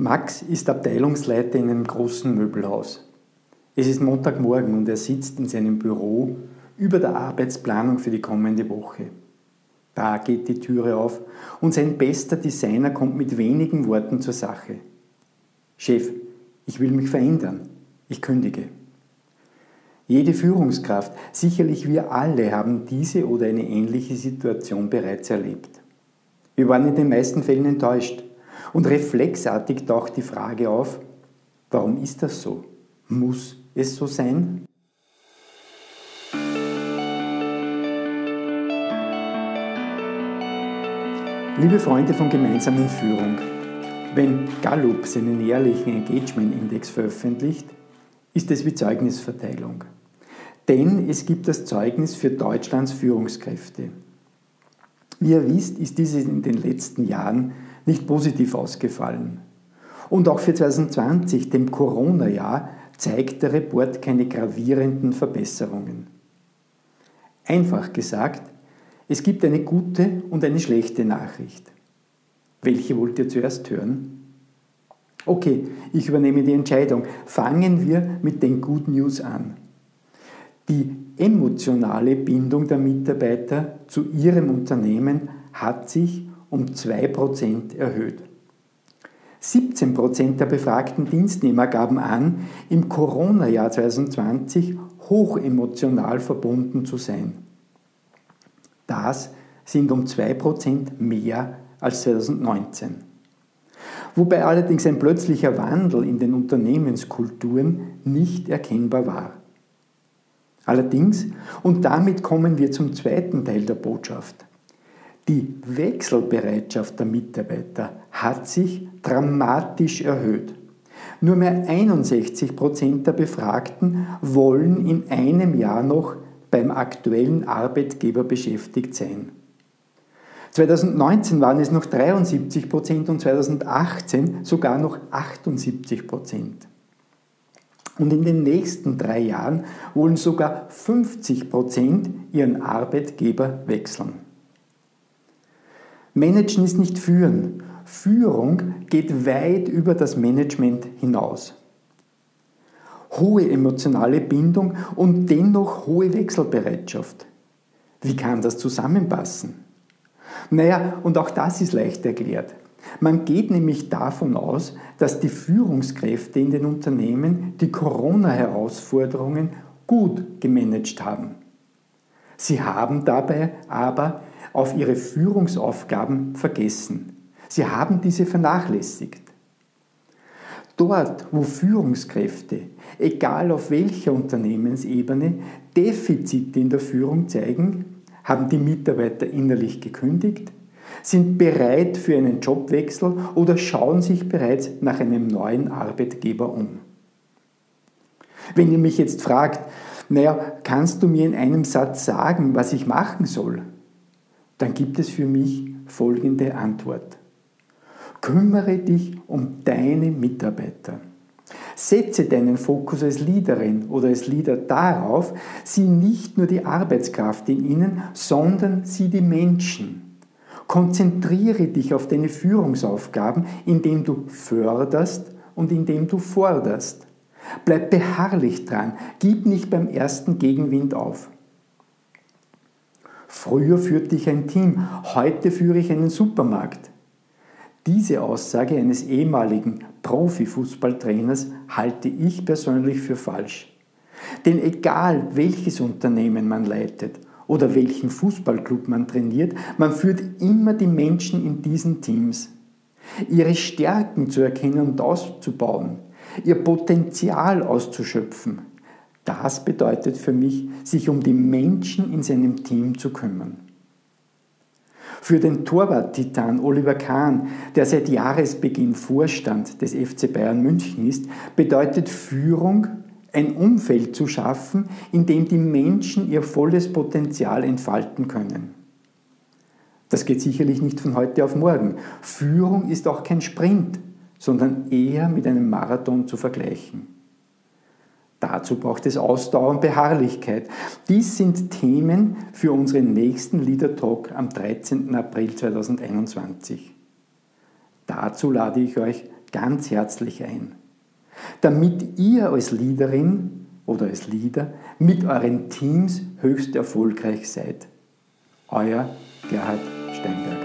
Max ist Abteilungsleiter in einem großen Möbelhaus. Es ist Montagmorgen und er sitzt in seinem Büro über der Arbeitsplanung für die kommende Woche. Da geht die Türe auf und sein bester Designer kommt mit wenigen Worten zur Sache. Chef, ich will mich verändern. Ich kündige. Jede Führungskraft, sicherlich wir alle, haben diese oder eine ähnliche Situation bereits erlebt. Wir waren in den meisten Fällen enttäuscht. Und reflexartig taucht die Frage auf, warum ist das so? Muss es so sein? Liebe Freunde von gemeinsamen Führung, wenn Gallup seinen jährlichen Engagement Index veröffentlicht, ist es wie Zeugnisverteilung. Denn es gibt das Zeugnis für Deutschlands Führungskräfte. Wie ihr wisst, ist dieses in den letzten Jahren nicht positiv ausgefallen. Und auch für 2020, dem Corona-Jahr, zeigt der Report keine gravierenden Verbesserungen. Einfach gesagt, es gibt eine gute und eine schlechte Nachricht. Welche wollt ihr zuerst hören? Okay, ich übernehme die Entscheidung. Fangen wir mit den Good News an. Die emotionale Bindung der Mitarbeiter zu ihrem Unternehmen hat sich um 2% erhöht. 17% der befragten Dienstnehmer gaben an, im Corona-Jahr 2020 hochemotional verbunden zu sein. Das sind um 2% mehr als 2019. Wobei allerdings ein plötzlicher Wandel in den Unternehmenskulturen nicht erkennbar war. Allerdings, und damit kommen wir zum zweiten Teil der Botschaft, die Wechselbereitschaft der Mitarbeiter hat sich dramatisch erhöht. Nur mehr 61 Prozent der Befragten wollen in einem Jahr noch beim aktuellen Arbeitgeber beschäftigt sein. 2019 waren es noch 73 Prozent und 2018 sogar noch 78 Prozent. Und in den nächsten drei Jahren wollen sogar 50 Prozent ihren Arbeitgeber wechseln. Managen ist nicht führen. Führung geht weit über das Management hinaus. Hohe emotionale Bindung und dennoch hohe Wechselbereitschaft. Wie kann das zusammenpassen? Naja, und auch das ist leicht erklärt. Man geht nämlich davon aus, dass die Führungskräfte in den Unternehmen die Corona-Herausforderungen gut gemanagt haben. Sie haben dabei aber auf ihre Führungsaufgaben vergessen. Sie haben diese vernachlässigt. Dort, wo Führungskräfte, egal auf welcher Unternehmensebene, Defizite in der Führung zeigen, haben die Mitarbeiter innerlich gekündigt, sind bereit für einen Jobwechsel oder schauen sich bereits nach einem neuen Arbeitgeber um. Wenn ihr mich jetzt fragt, naja, kannst du mir in einem Satz sagen, was ich machen soll? Dann gibt es für mich folgende Antwort. Kümmere dich um deine Mitarbeiter. Setze deinen Fokus als Leaderin oder als Leader darauf, sieh nicht nur die Arbeitskraft in ihnen, sondern sieh die Menschen. Konzentriere dich auf deine Führungsaufgaben, indem du förderst und indem du forderst. Bleib beharrlich dran, gib nicht beim ersten Gegenwind auf. Früher führte ich ein Team, heute führe ich einen Supermarkt. Diese Aussage eines ehemaligen Profifußballtrainers halte ich persönlich für falsch. Denn egal welches Unternehmen man leitet oder welchen Fußballclub man trainiert, man führt immer die Menschen in diesen Teams. Ihre Stärken zu erkennen und auszubauen, ihr Potenzial auszuschöpfen, das bedeutet für mich, sich um die Menschen in seinem Team zu kümmern. Für den Torwart-Titan Oliver Kahn, der seit Jahresbeginn Vorstand des FC Bayern München ist, bedeutet Führung, ein Umfeld zu schaffen, in dem die Menschen ihr volles Potenzial entfalten können. Das geht sicherlich nicht von heute auf morgen. Führung ist auch kein Sprint, sondern eher mit einem Marathon zu vergleichen. Dazu braucht es Ausdauer und Beharrlichkeit. Dies sind Themen für unseren nächsten Leader Talk am 13. April 2021. Dazu lade ich euch ganz herzlich ein, damit ihr als Leaderin oder als Leader mit euren Teams höchst erfolgreich seid. Euer Gerhard Steinberg.